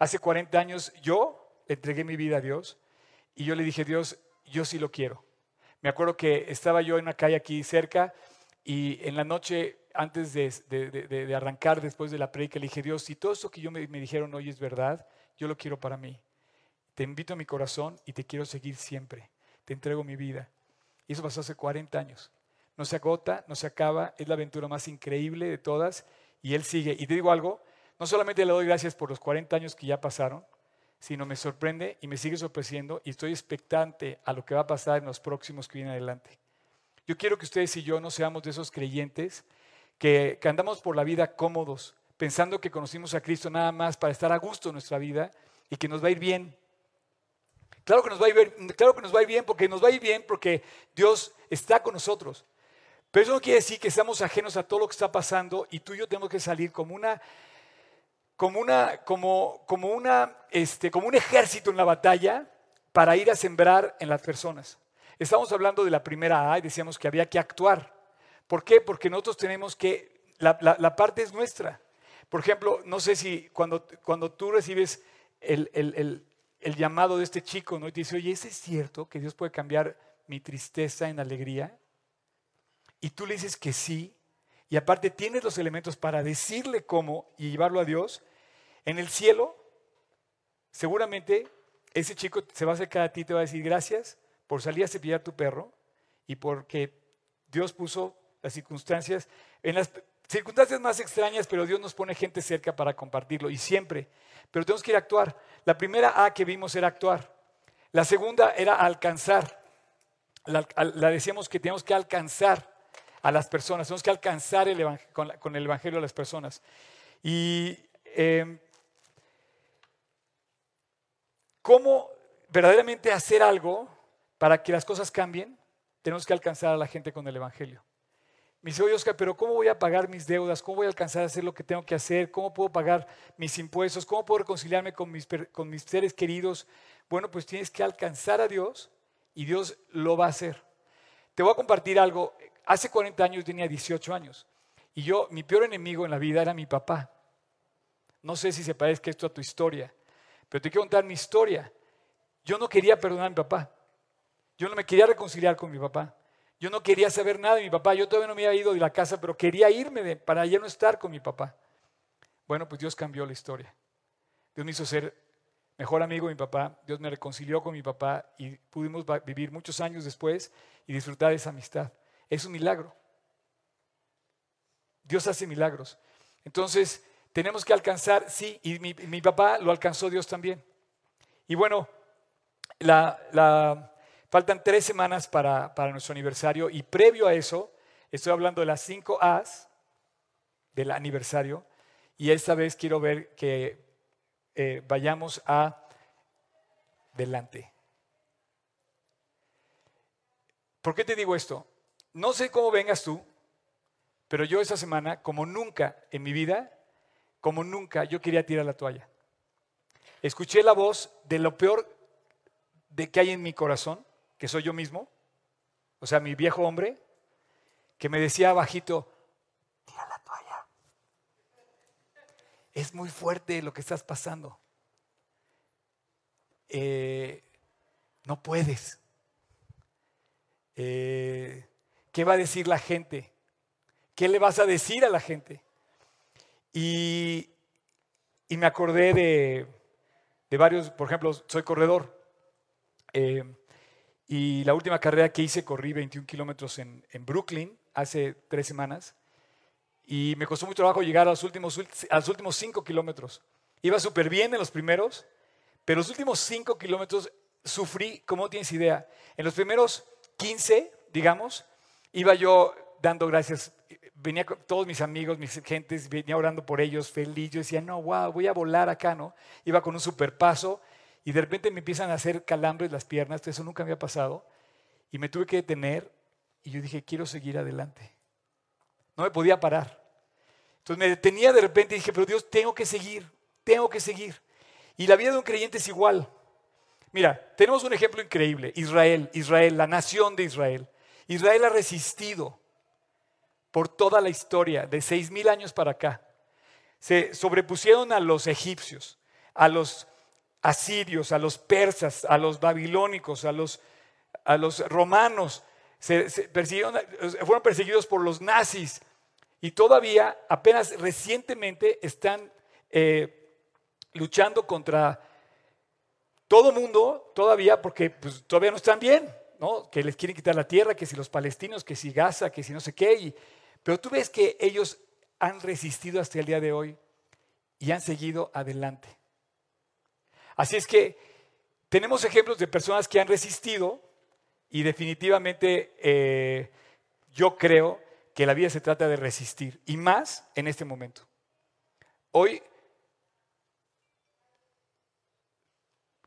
Hace 40 años yo entregué mi vida a Dios y yo le dije, Dios, yo sí lo quiero. Me acuerdo que estaba yo en una calle aquí cerca y en la noche, antes de, arrancar después de la predica, le dije, Dios, si todo eso que yo me, me dijeron hoy es verdad, yo lo quiero para mí. Te invito a mi corazón y te quiero seguir siempre. Te entrego mi vida. Y eso pasó hace 40 años. No se agota, no se acaba, es la aventura más increíble de todas y Él sigue. Y te digo algo, no solamente le doy gracias por los 40 años que ya pasaron, sino me sorprende y me sigue sorprendiendo y estoy expectante a lo que va a pasar en los próximos que vienen adelante. Yo quiero que ustedes y yo no seamos de esos creyentes que, que andamos por la vida cómodos, pensando que conocimos a Cristo nada más para estar a gusto en nuestra vida y que nos va a ir bien. Claro que nos va a ir bien, claro que nos va a ir bien porque nos va a ir bien porque Dios está con nosotros. Pero eso no quiere decir que estamos ajenos a todo lo que está pasando y tú y yo tenemos que salir como una como, una, como, como, una, este, como un ejército en la batalla para ir a sembrar en las personas. Estamos hablando de la primera A y decíamos que había que actuar. ¿Por qué? Porque nosotros tenemos que, la, la, parte es nuestra. Por ejemplo, no sé si cuando, cuando tú recibes el, el, el, llamado de este chico, ¿no? Y te dice, oye, ¿es cierto que Dios puede cambiar mi tristeza en alegría? Y tú le dices que sí, y aparte tienes los elementos para decirle cómo y llevarlo a Dios, en el cielo, seguramente ese chico se va a acercar a ti y te va a decir gracias por salir a cepillar tu perro y porque Dios puso las circunstancias, en las circunstancias más extrañas, pero Dios nos pone gente cerca para compartirlo y siempre. Pero tenemos que ir a actuar. La primera A que vimos era actuar. La segunda era alcanzar. La, decíamos que tenemos que alcanzar a las personas, tenemos que alcanzar con, el Evangelio a las personas. Y em, cómo verdaderamente hacer algo para que las cosas cambien, tenemos que alcanzar a la gente con el Evangelio. Me dice, oye pero ¿cómo voy a pagar mis deudas? ¿Cómo voy a alcanzar a hacer lo que tengo que hacer? ¿Cómo puedo pagar mis impuestos? ¿Cómo puedo reconciliarme con mis, con mis seres queridos? Bueno, pues tienes que alcanzar a Dios y Dios lo va a hacer. Te voy a compartir algo. Hace 40 años tenía 18 años y yo, mi peor enemigo en la vida era mi papá. No sé si se parezca esto a tu historia. Pero te quiero contar mi historia. Yo no quería perdonar a mi papá. Yo no me quería reconciliar con mi papá. Yo no quería saber nada de mi papá. Yo todavía no me había ido de la casa, pero quería irme para ya no estar con mi papá. Bueno, pues Dios cambió la historia. Dios me hizo ser mejor amigo de mi papá. Dios me reconcilió con mi papá y pudimos vivir muchos años después y disfrutar de esa amistad. Es un milagro. Dios hace milagros. Entonces, tenemos que alcanzar, sí, y mi, papá lo alcanzó Dios también. Y bueno, la, faltan tres semanas para, nuestro aniversario y previo a eso, estoy hablando de las cinco A's del aniversario y esta vez quiero ver que eh, vayamos a delante. ¿Por qué te digo esto? No sé cómo vengas tú, pero yo esta semana, como nunca en mi vida, como nunca yo quería tirar la toalla. Escuché la voz de lo peor de que hay en mi corazón, que soy yo mismo, o sea, mi viejo hombre, que me decía bajito, tira la toalla. Es muy fuerte lo que estás pasando. Eh, no puedes. Eh, ¿Qué va a decir la gente? ¿Qué le vas a decir a la gente? Y, me acordé de, varios, por ejemplo, soy corredor. Eh, y la última carrera que hice corrí 21 kilómetros en, Brooklyn hace tres semanas. Y me costó mucho trabajo llegar a los últimos, a los últimos cinco kilómetros. Iba súper bien en los primeros, pero los últimos cinco kilómetros sufrí, como no tienes idea. En los primeros 15, digamos, iba yo dando gracias venía todos mis amigos, mis gentes, venía orando por ellos, feliz. Yo decía, no, wow, voy a volar acá, ¿no? Iba con un super paso y de repente me empiezan a hacer calambres las piernas, eso nunca había pasado. Y me tuve que detener y yo dije, quiero seguir adelante. No me podía parar. Entonces me detenía de repente y dije, pero Dios, tengo que seguir, tengo que seguir. Y la vida de un creyente es igual. Mira, tenemos un ejemplo increíble, Israel, Israel, la nación de Israel. Israel ha resistido por toda la historia, de seis mil años para acá. Se sobrepusieron a los egipcios, a los asirios, a los persas, a los babilónicos, a los, a los romanos, fueron perseguidos por los nazis y todavía apenas recientemente están eh, luchando contra todo mundo, todavía porque pues, todavía no están bien, ¿no? que les quieren quitar la tierra, que si los palestinos, que si Gaza, que si no sé qué. Pero tú ves que ellos han resistido hasta el día de hoy y han seguido adelante. Así es que tenemos ejemplos de personas que han resistido y definitivamente eh, yo creo que la vida se trata de resistir y más en este momento. Hoy,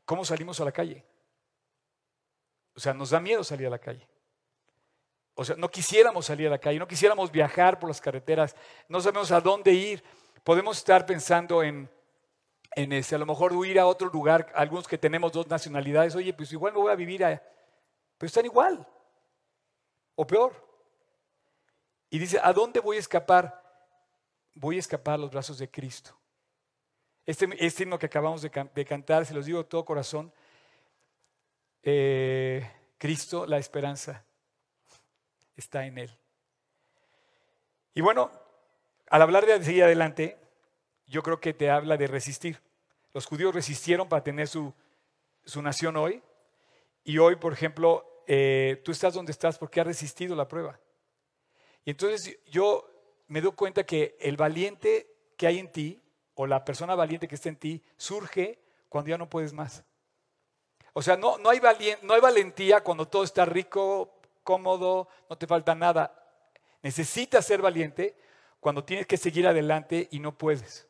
¿cómo salimos a la calle? O sea, nos da miedo salir a la calle. O sea, no quisiéramos salir a la calle, no quisiéramos viajar por las carreteras, no sabemos a dónde ir. Podemos estar pensando en, en ese, a lo mejor huir a otro lugar, algunos que tenemos dos nacionalidades, oye, pues igual me voy a vivir pero están igual, o peor. Y dice, ¿a dónde voy a escapar? Voy a escapar a los brazos de Cristo. Este, este himno que acabamos de, cantar, se los digo de todo corazón, eh, Cristo, la esperanza, está en Él. Y bueno, al hablar de seguir adelante, yo creo que te habla de resistir. Los judíos resistieron para tener su, su nación hoy. Y hoy, por ejemplo, eh, tú estás donde estás porque has resistido la prueba. Y entonces yo me doy cuenta que el valiente que hay en ti, o la persona valiente que está en ti, surge cuando ya no puedes más. O sea, no, no, hay, no hay valentía cuando todo está rico, cómodo, no te falta nada. Necesitas ser valiente cuando tienes que seguir adelante y no puedes.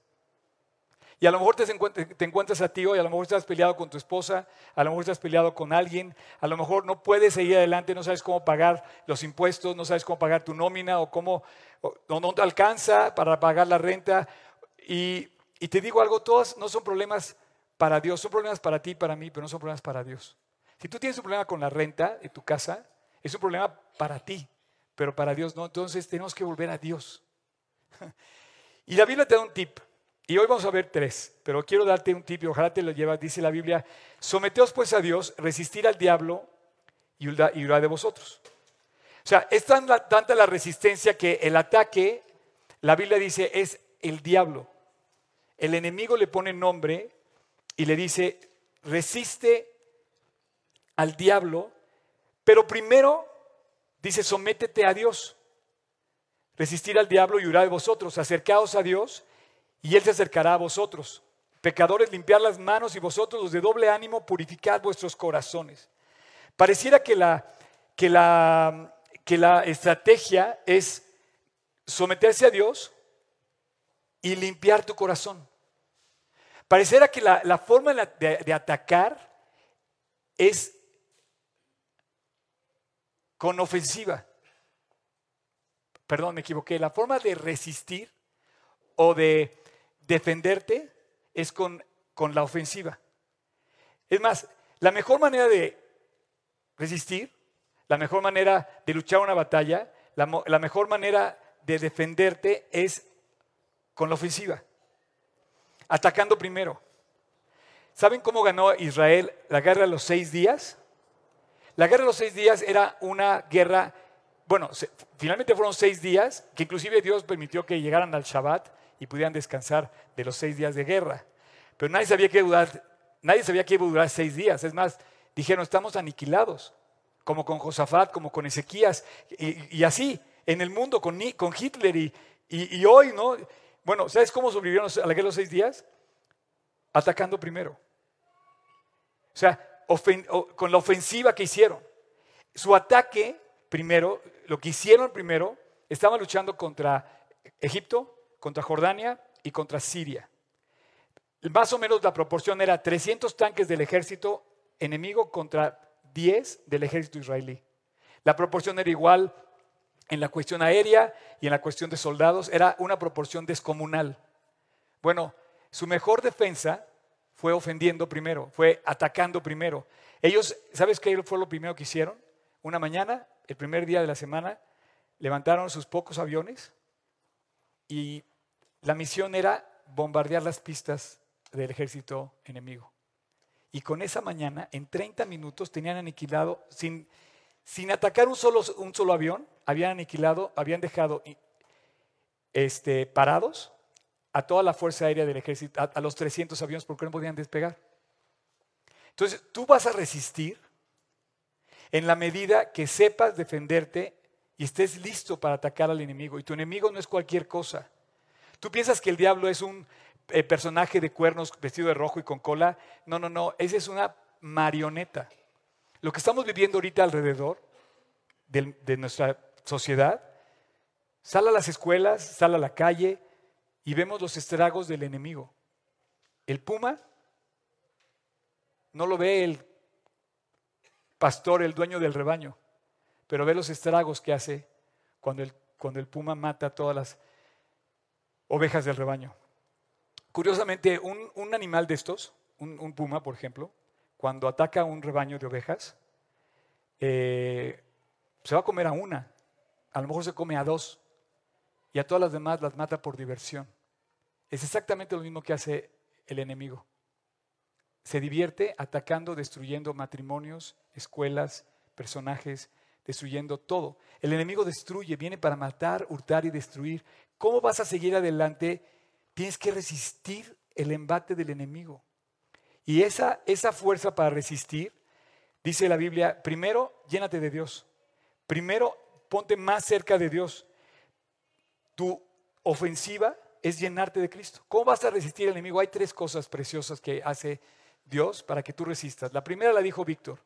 Y a lo mejor te encuentras, a ti hoy, a lo mejor estás peleado con tu esposa, a lo mejor estás peleado con alguien, a lo mejor no puedes seguir adelante, no sabes cómo pagar los impuestos, no sabes cómo pagar tu nómina o cómo no te alcanza para pagar la renta. Y, y te digo algo, todos no son problemas para Dios, son problemas para ti y para mí, pero no son problemas para Dios. Si tú tienes un problema con la renta de tu casa, es un problema para ti, pero para Dios no. Entonces tenemos que volver a Dios. Y la Biblia te da un tip. Y hoy vamos a ver tres, pero quiero darte un tip y ojalá te lo llevas. Dice la Biblia, someteos pues a Dios, resistir al diablo y huirá de vosotros. O sea, es tanta la resistencia que el ataque, la Biblia dice, es el diablo. El enemigo le pone nombre y le dice, resiste al diablo, pero primero dice, sométete a Dios. Resistir al diablo y huirá de vosotros. Acercaos a Dios y Él se acercará a vosotros. Pecadores, limpiar las manos y vosotros los de doble ánimo, purificad vuestros corazones. Pareciera que la, que la, que la estrategia es someterse a Dios y limpiar tu corazón. Pareciera que la, forma de, de atacar es con ofensiva. Perdón, me equivoqué. La forma de resistir o de defenderte es con, con la ofensiva. Es más, la mejor manera de resistir, la mejor manera de luchar una batalla, la, mejor manera de defenderte es con la ofensiva, atacando primero. ¿Saben cómo ganó Israel la guerra los seis días? La guerra de los seis días era una guerra, bueno, finalmente fueron seis días, que inclusive Dios permitió que llegaran al Shabbat, y pudieran descansar de los seis días de guerra. Pero nadie sabía que durar, nadie sabía que iba a durar seis días. Es más, dijeron, estamos aniquilados, como con Josafat, como con Ezequías, y, así, en el mundo, con, Hitler y, y, hoy, ¿no? Bueno, ¿sabes cómo sobrevivieron a la guerra los seis días? Atacando primero. O sea, con la ofensiva que hicieron. Su ataque primero, lo que hicieron primero, estaban luchando contra Egipto, contra Jordania y contra Siria. Más o menos la proporción era 300 tanques del ejército enemigo contra 10 del ejército israelí. La proporción era igual en la cuestión aérea y en la cuestión de soldados, era una proporción descomunal. Bueno, su mejor defensa fue ofendiendo primero, fue atacando primero. Ellos, ¿sabes qué fue lo primero que hicieron? Una mañana, el primer día de la semana, levantaron sus pocos aviones y la misión era bombardear las pistas del ejército enemigo. Y con esa mañana, en 30 minutos, tenían aniquilado, sin, sin atacar un solo, un solo avión, habían aniquilado, habían dejado este, parados a toda la fuerza aérea del ejército, a, los 300 aviones, porque no podían despegar. Entonces, tú vas a resistir en la medida que sepas defenderte y estés listo para atacar al enemigo. Y tu enemigo no es cualquier cosa. Tú piensas que el diablo es un eh, personaje de cuernos vestido de rojo y con cola. No, no, no. Esa es una marioneta. Lo que estamos viviendo ahorita alrededor de, de nuestra sociedad, sale a las escuelas, sale a la calle y vemos los estragos del enemigo. El puma no lo ve el pastor, el dueño del rebaño, pero ve los estragos que hace cuando el, cuando el puma mata a todas las ovejas del rebaño. Curiosamente, un, animal de estos, un, puma, por ejemplo, cuando ataca a un rebaño de ovejas, eh, se va a comer a una, a lo mejor se come a dos, y a todas las demás las mata por diversión. Es exactamente lo mismo que hace el enemigo se divierte atacando, destruyendo matrimonios, escuelas, personajes, destruyendo todo. El enemigo destruye, viene para matar, hurtar y destruir. ¿Cómo vas a seguir adelante? Tienes que resistir el embate del enemigo. Y esa, esa fuerza para resistir, dice la Biblia, primero llénate de Dios. Primero ponte más cerca de Dios. Tu ofensiva es llenarte de Cristo. ¿Cómo vas a resistir al enemigo? Hay tres cosas preciosas que hace Dios para que tú resistas. La primera la dijo Víctor,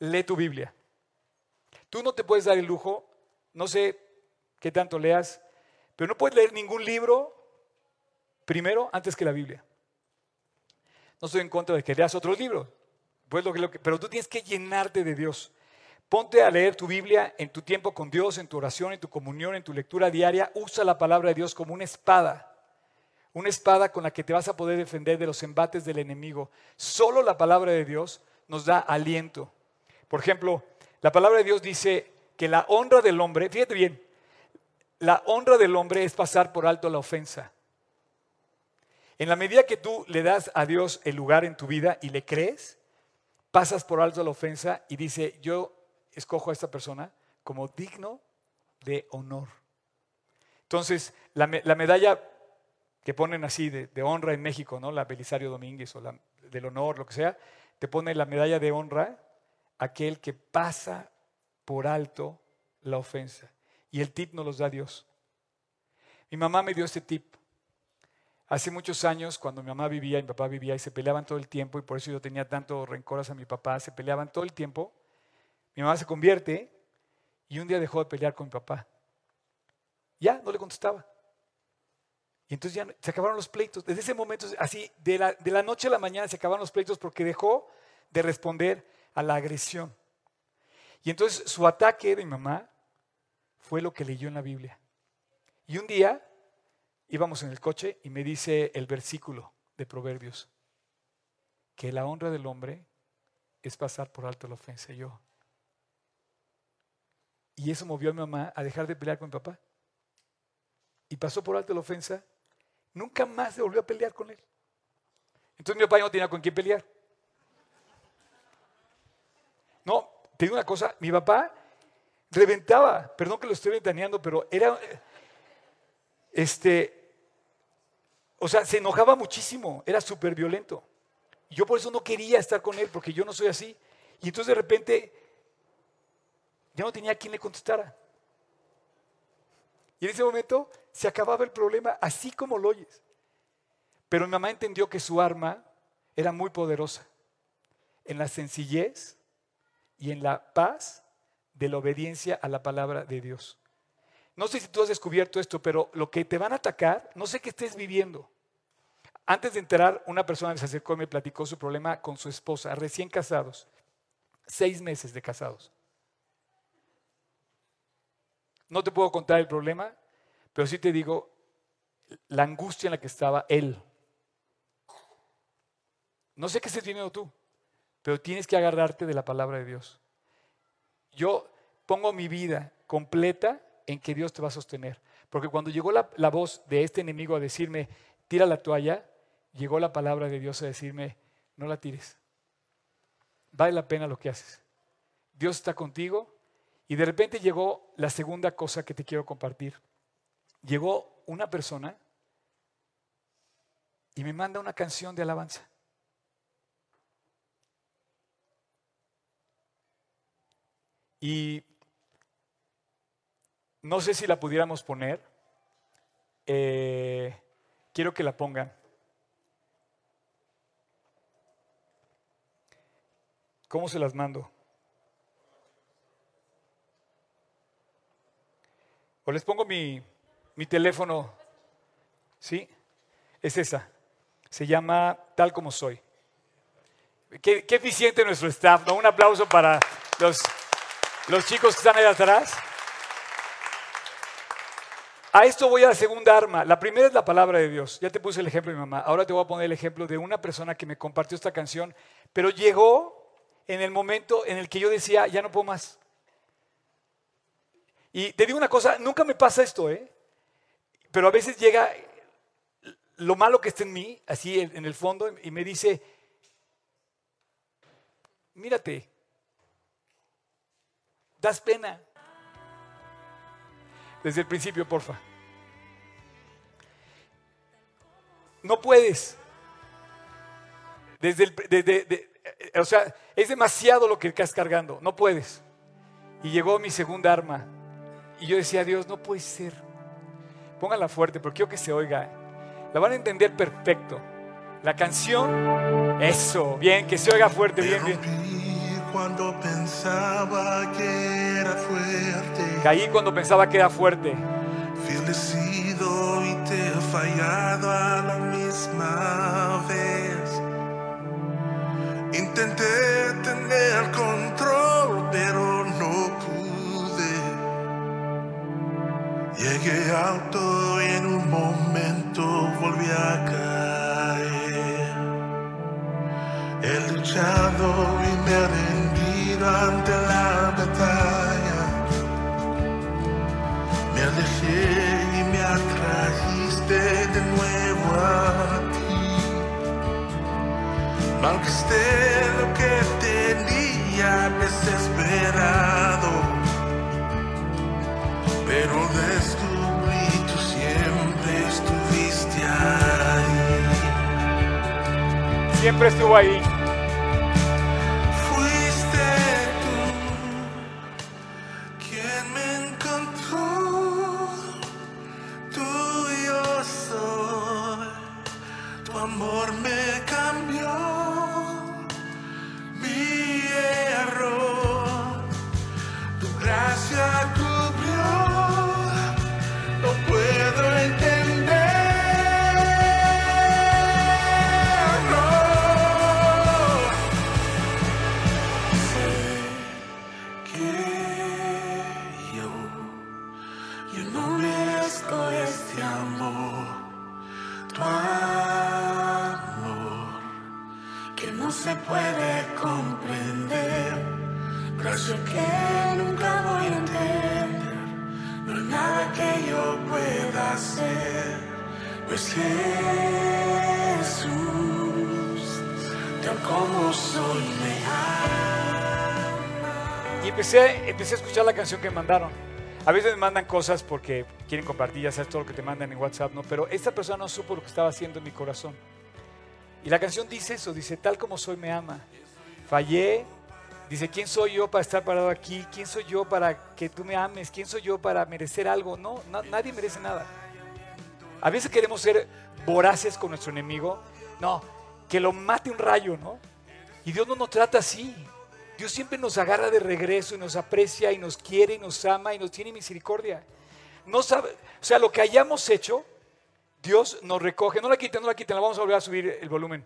lee tu Biblia. Tú no te puedes dar el lujo, no sé qué tanto leas, pero no puedes leer ningún libro primero antes que la Biblia. No estoy en contra de que leas otros libros, pues pero tú tienes que llenarte de Dios. Ponte a leer tu Biblia en tu tiempo con Dios, en tu oración, en tu comunión, en tu lectura diaria. Usa la palabra de Dios como una espada una espada con la que te vas a poder defender de los embates del enemigo. Solo la palabra de Dios nos da aliento. Por ejemplo, la palabra de Dios dice que la honra del hombre, fíjate bien, la honra del hombre es pasar por alto la ofensa. En la medida que tú le das a Dios el lugar en tu vida y le crees, pasas por alto la ofensa y dice, yo escojo a esta persona como digno de honor. Entonces, la, la medalla que ponen así de, honra en México, ¿no? La Belisario Domínguez o la del honor, lo que sea, te pone la medalla de honra aquel que pasa por alto la ofensa. Y el tip nos los da Dios. Mi mamá me dio este tip. Hace muchos años, cuando mi mamá vivía y mi papá vivía y se peleaban todo el tiempo, y por eso yo tenía tanto rencor a mi papá, se peleaban todo el tiempo, mi mamá se convierte y un día dejó de pelear con mi papá. Ya, no le contestaba. Y entonces ya se acabaron los pleitos. Desde ese momento, así, de la, de la noche a la mañana se acabaron los pleitos porque dejó de responder a la agresión. Y entonces su ataque de mi mamá fue lo que leyó en la Biblia. Y un día íbamos en el coche y me dice el versículo de Proverbios, que la honra del hombre es pasar por alto la ofensa. Y yo. Y eso movió a mi mamá a dejar de pelear con mi papá. Y pasó por alto la ofensa Nunca más se volvió a pelear con él. Entonces mi papá no tenía con quién pelear. No, te digo una cosa, mi papá reventaba, perdón que lo estoy ventaneando, pero era, este, o sea, se enojaba muchísimo, era súper violento. Yo por eso no quería estar con él, porque yo no soy así. Y entonces de repente ya no tenía quien le contestara. Y en ese momento se acababa el problema así como lo oyes. Pero mi mamá entendió que su arma era muy poderosa en la sencillez y en la paz de la obediencia a la palabra de Dios. No sé si tú has descubierto esto, pero lo que te van a atacar, no sé qué estés viviendo. Antes de entrar, una persona se acercó y me platicó su problema con su esposa, recién casados, seis meses de casados. No te puedo contar el problema, pero sí te digo la angustia en la que estaba él. No sé qué estés viviendo tú, pero tienes que agarrarte de la palabra de Dios. Yo pongo mi vida completa en que Dios te va a sostener. Porque cuando llegó la, la voz de este enemigo a decirme, tira la toalla, llegó la palabra de Dios a decirme, no la tires. Vale la pena lo que haces. Dios está contigo. Y de repente llegó la segunda cosa que te quiero compartir. Llegó una persona y me manda una canción de alabanza. Y no sé si la pudiéramos poner. Eh, quiero que la pongan. ¿Cómo se las mando? O les pongo mi, mi teléfono. ¿Sí? Es esa. Se llama Tal como soy. Qué, eficiente nuestro staff. Un aplauso para los, los chicos que están ahí atrás. A esto voy a la segunda arma. La primera es la palabra de Dios. Ya te puse el ejemplo de mi mamá. Ahora te voy a poner el ejemplo de una persona que me compartió esta canción, pero llegó en el momento en el que yo decía, ya no puedo más. Y te digo una cosa, nunca me pasa esto, ¿eh? Pero a veces llega lo malo que está en mí, así en el fondo, y me dice, mírate, das pena. Desde el principio, porfa. No puedes. Desde el, o sea, es demasiado lo que estás cargando. No puedes. Y llegó mi segunda arma. Y yo decía, Dios, no puede ser. Póngala fuerte, porque quiero que se oiga. La van a entender perfecto. La canción, eso, bien, que se oiga fuerte, bien, bien. Cuando pensaba que era fuerte. Caí cuando pensaba que era fuerte. Y te he fallado a la Llegué alto y en un momento volví a caer. He luchado y me he rendido ante la batalla. Me alejé y me atrajiste de nuevo a ti. Malgasté lo que tenía desesperado pero descubrí Siempre estuvo ahí. Canción que mandaron. A veces me mandan cosas porque quieren compartir, ya sabes todo lo que te mandan en WhatsApp, ¿no? Pero esta persona no supo lo que estaba haciendo en mi corazón. Y la canción dice eso, dice, tal como soy me ama. Fallé, dice, ¿quién soy yo para estar parado aquí? ¿Quién soy yo para que tú me ames? ¿Quién soy yo para merecer algo? No, nadie merece nada. A veces queremos ser voraces con nuestro enemigo. No, que lo mate un rayo, ¿no? Y Dios no nos trata así. Dios siempre nos agarra de regreso y nos aprecia y nos quiere y nos ama y nos tiene misericordia. No sabe, o sea, lo que hayamos hecho, Dios nos recoge. No la quiten, no la quiten, la vamos a volver a subir el volumen.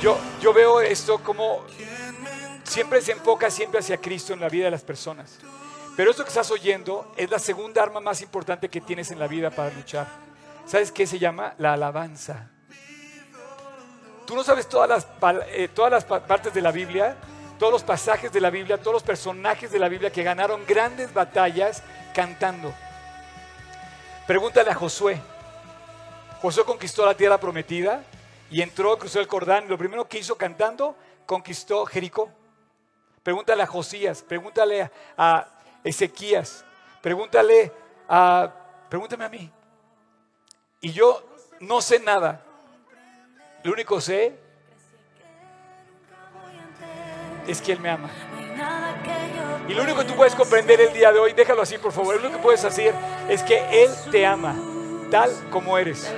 Yo, yo veo esto como siempre se enfoca siempre hacia Cristo en la vida de las personas. Pero esto que estás oyendo es la segunda arma más importante que tienes en la vida para luchar. ¿Sabes qué se llama? La alabanza. Tú no sabes todas las, eh, todas las partes de la Biblia, todos los pasajes de la Biblia, todos los personajes de la Biblia que ganaron grandes batallas cantando. Pregúntale a Josué. Josué conquistó la tierra prometida y entró, cruzó el Jordán lo primero que hizo cantando, conquistó Jericó. Pregúntale a Josías, pregúntale a Ezequías, pregúntale a, pregúntame a mí. Y yo no sé nada. Lo único sé es que Él me ama. Y lo único que tú puedes comprender el día de hoy, déjalo así por favor, lo único que puedes hacer es que Él te ama tal como eres.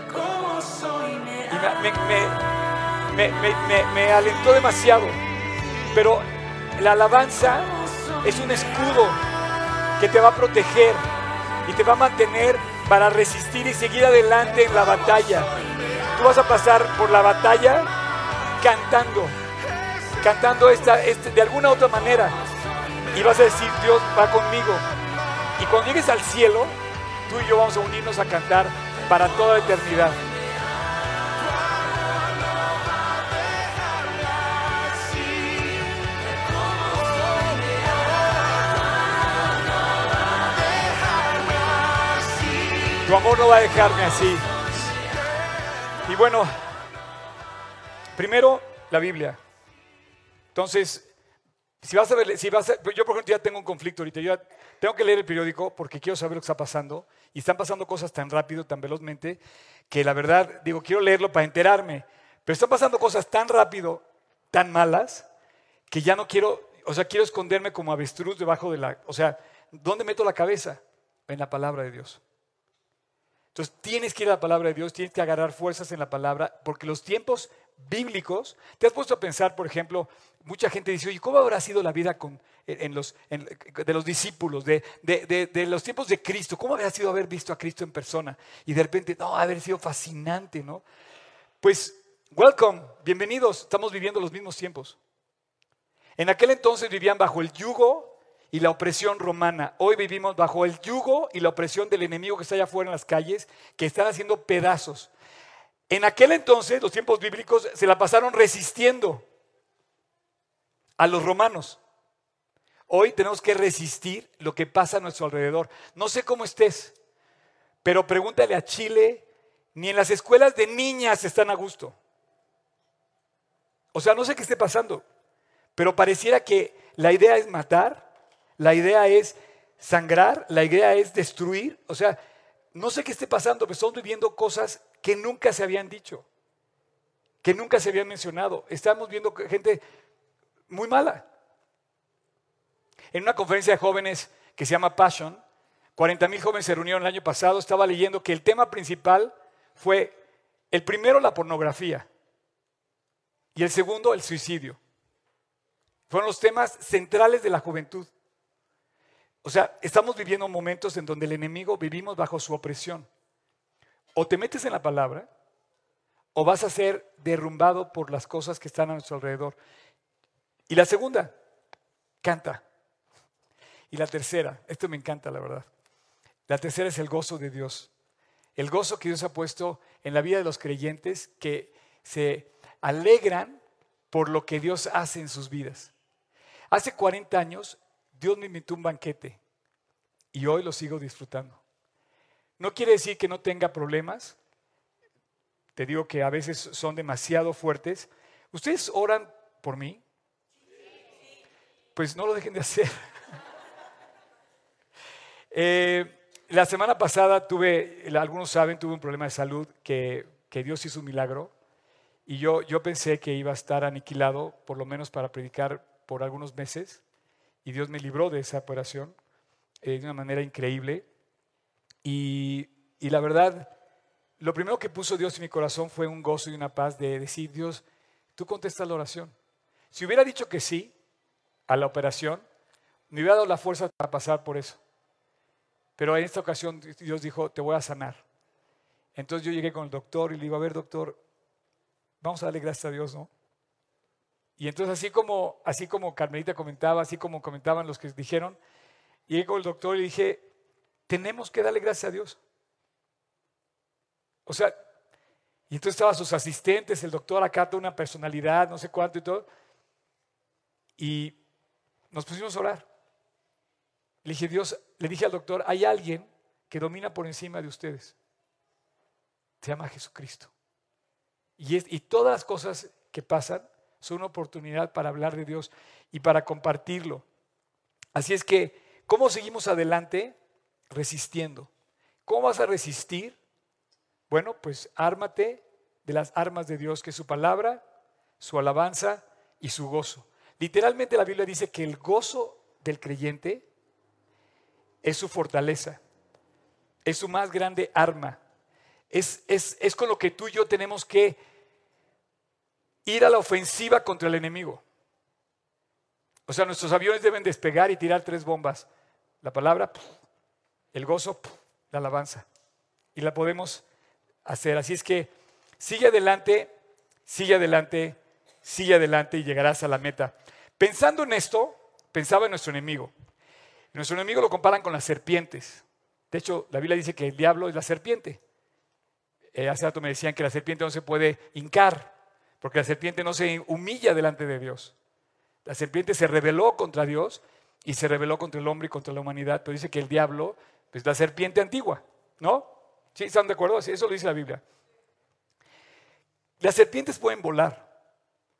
Me- me- me- me alentó demasiado. Pero la alabanza es un escudo que te va a proteger y te va a mantener para resistir y seguir adelante en la batalla. Tú vas a pasar por la batalla cantando, cantando esta, este- de alguna otra manera. Y vas a decir, Dios va conmigo. Y cuando llegues al cielo, tú y yo vamos a unirnos a cantar para toda la eternidad. Tu amor no va a dejarme así. Y bueno, primero la Biblia. Entonces, si vas a ver, si vas a- yo por ejemplo ya tengo un conflicto ahorita, yo ya tengo que leer el periódico porque quiero saber lo que está pasando y están pasando cosas tan rápido, tan velozmente, que la verdad, digo, quiero leerlo para enterarme, pero están pasando cosas tan rápido, tan malas, que ya no quiero, o sea, quiero esconderme como avestruz debajo de la, o sea, ¿dónde meto la cabeza? En la palabra de Dios. Entonces tienes que ir a la palabra de Dios, tienes que agarrar fuerzas en la palabra, porque los tiempos bíblicos, te has puesto a pensar, por ejemplo, mucha gente dice, oye, ¿cómo habrá sido la vida con- los, de los discípulos, de- de los tiempos de Cristo? ¿Cómo habrá sido haber visto a Cristo en persona? Y de repente, no, haber sido fascinante, ¿no? Pues, welcome, bienvenidos, estamos viviendo los mismos tiempos. En aquel entonces vivían bajo el yugo y la opresión romana. Hoy vivimos bajo el yugo y la opresión del enemigo que está allá afuera en las calles, que están haciendo pedazos. En aquel entonces, los tiempos bíblicos, se la pasaron resistiendo a los romanos. Hoy tenemos que resistir lo que pasa a nuestro alrededor. No sé cómo estés, pero pregúntale a Chile, ni en las escuelas de niñas están a gusto. O sea, no sé qué esté pasando, pero pareciera que la idea es matar, la idea es sangrar, la idea es destruir. O sea, no sé qué esté pasando, pero estamos viviendo cosas que nunca se habían dicho, que nunca se habían mencionado. Estamos viendo gente muy mala. En una conferencia de jóvenes que se llama Passion, 40 mil jóvenes se reunieron el año pasado, estaba leyendo que el tema principal fue el primero la pornografía y el segundo el suicidio. Fueron los temas centrales de la juventud. O sea, estamos viviendo momentos en donde el enemigo vivimos bajo su opresión. O te metes en la palabra o vas a ser derrumbado por las cosas que están a nuestro alrededor. Y la segunda, canta. Y la tercera, esto me encanta la verdad. La tercera es el gozo de Dios. El gozo que Dios ha puesto en la vida de los creyentes que se alegran por lo que Dios hace en sus vidas. Hace 40 años Dios me invitó un banquete y hoy lo sigo disfrutando. No quiere decir que no tenga problemas. Te digo que a veces son demasiado fuertes. ¿Ustedes oran por mí? Pues no lo dejen de hacer. Eh, la semana pasada tuve, algunos saben, tuve un problema de salud que, que Dios hizo un milagro. Y yo, yo pensé que iba a estar aniquilado, por lo menos para predicar por algunos meses. Y Dios me libró de esa operación eh, de una manera increíble. Y, y la verdad, lo primero que puso Dios en mi corazón fue un gozo y una paz de decir, Dios, tú contestas la oración. Si hubiera dicho que sí a la operación, me hubiera dado la fuerza para pasar por eso. Pero en esta ocasión Dios dijo, te voy a sanar. Entonces yo llegué con el doctor y le digo, a ver doctor, vamos a darle gracias a Dios, ¿no? Y entonces así como, así como Carmelita comentaba, así como comentaban los que dijeron, llegué con el doctor y dije, tenemos que darle gracias a Dios. O sea, y entonces estaban sus asistentes, el doctor acá, toda una personalidad, no sé cuánto y todo. Y nos pusimos a orar. Le dije, Dios, le dije al doctor, hay alguien que domina por encima de ustedes. Se llama Jesucristo. Y, es, y todas las cosas que pasan son una oportunidad para hablar de Dios y para compartirlo. Así es que, ¿cómo seguimos adelante? Resistiendo. ¿Cómo vas a resistir? Bueno, pues ármate de las armas de Dios, que es su palabra, su alabanza y su gozo. Literalmente la Biblia dice que el gozo del creyente es su fortaleza, es su más grande arma. Es, es, es con lo que tú y yo tenemos que ir a la ofensiva contra el enemigo. O sea, nuestros aviones deben despegar y tirar tres bombas. La palabra, el gozo, la alabanza. Y la podemos hacer. Así es que sigue adelante, sigue adelante, sigue adelante y llegarás a la meta. Pensando en esto, pensaba en nuestro enemigo. Nuestro enemigo lo comparan con las serpientes. De hecho, la Biblia dice que el diablo es la serpiente. Eh, hace rato me decían que la serpiente no se puede hincar, porque la serpiente no se humilla delante de Dios. La serpiente se rebeló contra Dios y se rebeló contra el hombre y contra la humanidad, pero dice que el diablo es la serpiente antigua, ¿no? ¿Sí? ¿Están de acuerdo? Sí, eso lo dice la Biblia. Las serpientes pueden volar,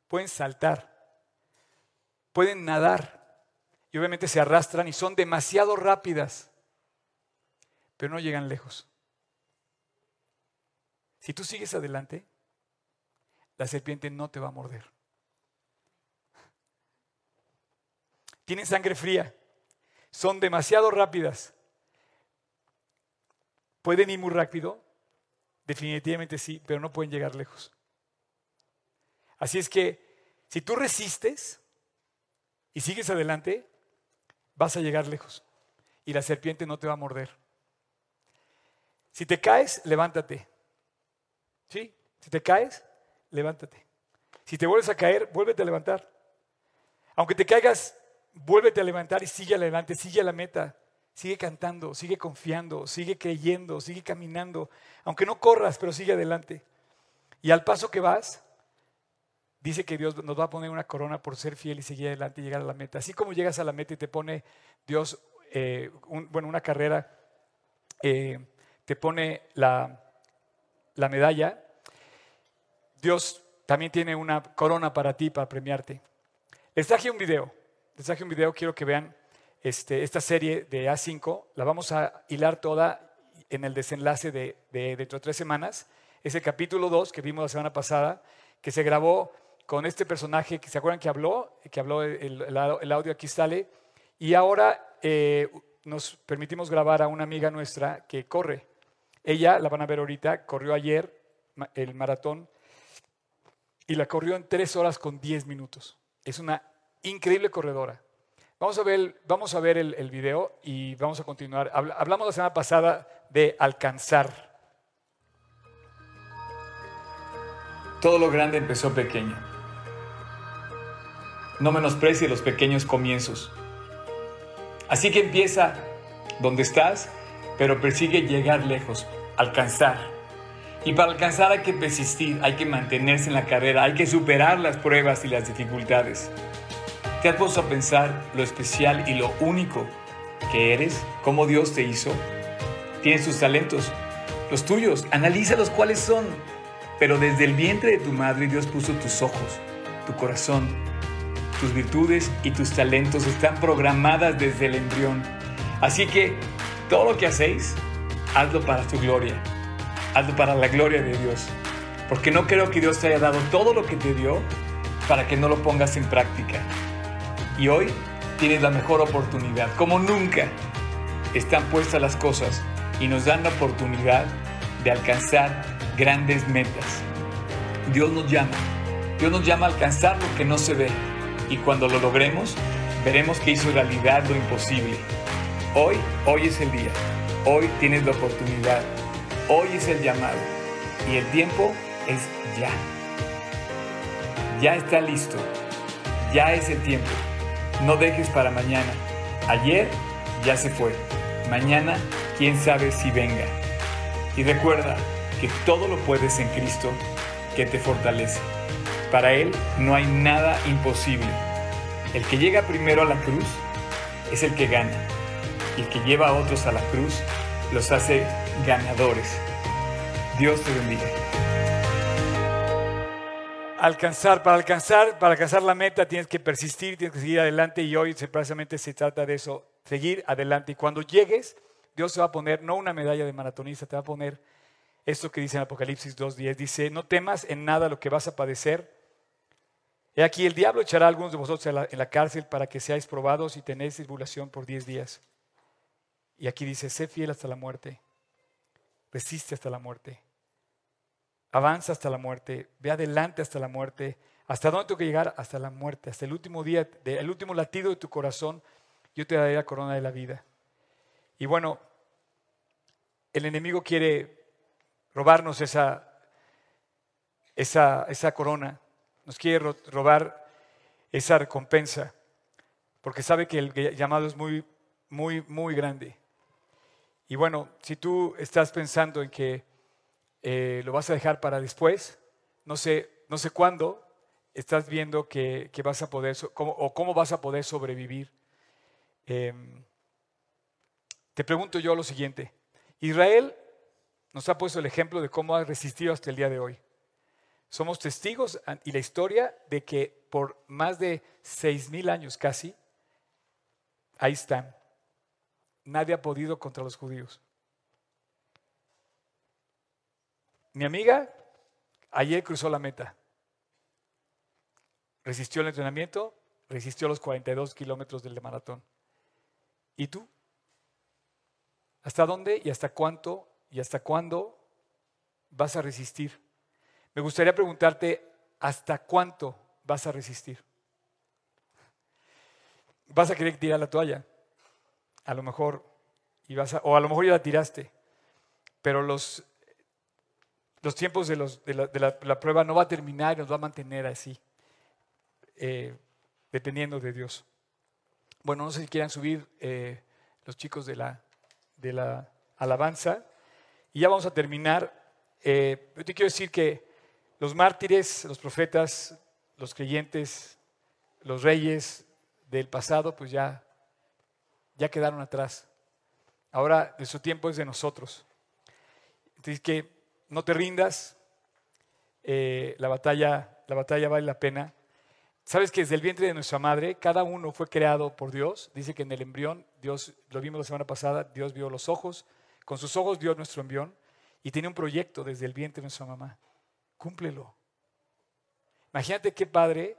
pueden saltar, pueden nadar y obviamente se arrastran y son demasiado rápidas, pero no llegan lejos. Si tú sigues adelante, la serpiente no te va a morder. Tienen sangre fría, son demasiado rápidas. ¿Pueden ir muy rápido? Definitivamente sí, pero no pueden llegar lejos. Así es que si tú resistes y sigues adelante, vas a llegar lejos y la serpiente no te va a morder. Si te caes, levántate. ¿Sí? Si te caes, levántate. Si te vuelves a caer, vuélvete a levantar. Aunque te caigas, vuélvete a levantar y sigue adelante, sigue a la meta. Sigue cantando, sigue confiando, sigue creyendo, sigue caminando. Aunque no corras, pero sigue adelante. Y al paso que vas, dice que Dios nos va a poner una corona por ser fiel y seguir adelante y llegar a la meta. Así como llegas a la meta y te pone Dios, eh, bueno, una carrera, eh, te pone la, la medalla, Dios también tiene una corona para ti, para premiarte. Les traje un video, les traje un video, quiero que vean este, esta serie de A5, la vamos a hilar toda en el desenlace de, dentro de tres semanas. Es el capítulo 2 que vimos la semana pasada, que se grabó con este personaje que se acuerdan que habló, que habló el, audio aquí sale, y ahora eh, nos permitimos grabar a una amiga nuestra que corre. Ella, la van a ver ahorita, corrió ayer el maratón y la corrió en 3 horas con 10 minutos. Es una increíble corredora. Vamos a ver, vamos a ver el, el video y vamos a continuar. Hablamos la semana pasada de alcanzar. Todo lo grande empezó pequeño. No menosprecie los pequeños comienzos. Así que empieza donde estás, pero persigue llegar lejos, alcanzar. Y para alcanzar hay que persistir, hay que mantenerse en la carrera, hay que superar las pruebas y las dificultades. ¿Te has puesto a pensar lo especial y lo único que eres? ¿Cómo Dios te hizo? Tienes tus talentos, los tuyos, analízalos cuáles son. Pero desde el vientre de tu madre Dios puso tus ojos, tu corazón, tus virtudes y tus talentos están programadas desde el embrión. Así que todo lo que hacéis, hazlo para tu gloria hazlo para la gloria de Dios. Porque no creo que Dios te haya dado todo lo que te dio para que no lo pongas en práctica. Y hoy tienes la mejor oportunidad. Como nunca están puestas las cosas y nos dan la oportunidad de alcanzar grandes metas. Dios nos llama. Dios nos llama a alcanzar lo que no se ve. Y cuando lo logremos, veremos que hizo realidad lo imposible. Hoy, hoy es el día. Hoy tienes la oportunidad Hoy es el llamado y el tiempo es ya. Ya está listo. Ya es el tiempo. No dejes para mañana. Ayer ya se fue. Mañana quién sabe si venga. Y recuerda que todo lo puedes en Cristo que te fortalece. Para Él no hay nada imposible. El que llega primero a la cruz es el que gana. El que lleva a otros a la cruz los hace ganadores. Dios te bendiga. Alcanzar, para alcanzar, para alcanzar la meta tienes que persistir, tienes que seguir adelante y hoy precisamente se trata de eso, seguir adelante. Y cuando llegues, Dios te va a poner no una medalla de maratonista, te va a poner esto que dice en Apocalipsis 2.10. Dice, no temas en nada lo que vas a padecer. He aquí, el diablo echará a algunos de vosotros en la, en la cárcel para que seáis probados y tenéis tribulación por 10 días. Y aquí dice, sé fiel hasta la muerte, resiste hasta la muerte, avanza hasta la muerte, ve adelante hasta la muerte. ¿Hasta dónde tengo que llegar? Hasta la muerte, hasta el último día, el último latido de tu corazón, yo te daré la corona de la vida. Y bueno, el enemigo quiere robarnos esa, esa, esa corona, nos quiere robar esa recompensa, porque sabe que el llamado es muy, muy, muy grande. Y bueno, si tú estás pensando en que eh, lo vas a dejar para después, no sé, no sé cuándo, estás viendo que, vas a poder, o cómo vas a poder sobrevivir. Em, te pregunto yo lo siguiente. Israel nos ha puesto el ejemplo de cómo ha resistido hasta el día de hoy. Somos testigos y la historia de que por más de seis mil años casi, ahí están nadie ha podido contra los judíos. Mi amiga ayer cruzó la meta. Resistió el entrenamiento, resistió los 42 kilómetros del maratón. ¿Y tú? ¿Hasta dónde y hasta cuánto y hasta cuándo vas a resistir? Me gustaría preguntarte, ¿hasta cuánto vas a resistir? ¿Vas a querer tirar la toalla? A lo mejor ibas o a lo mejor ya la tiraste, pero los, los tiempos de, los, de, la, prueba no va a terminar y nos va a mantener así, eh, dependiendo de Dios. Bueno, no sé si quieran subir eh, los chicos de la, de la alabanza y ya vamos a terminar. Eh, yo te quiero decir que los mártires, los profetas, los creyentes, los reyes del pasado, pues ya ya quedaron atrás. Ahora de su tiempo es de nosotros. Entonces que no te rindas, eh, la, batalla, la batalla vale la pena. Sabes que desde el vientre de nuestra madre, cada uno fue creado por Dios. Dice que en el embrión, Dios, lo vimos la semana pasada, Dios vio los ojos, con sus ojos vio nuestro embrión y tiene un proyecto desde el vientre de nuestra mamá. Cúmplelo. Imagínate qué padre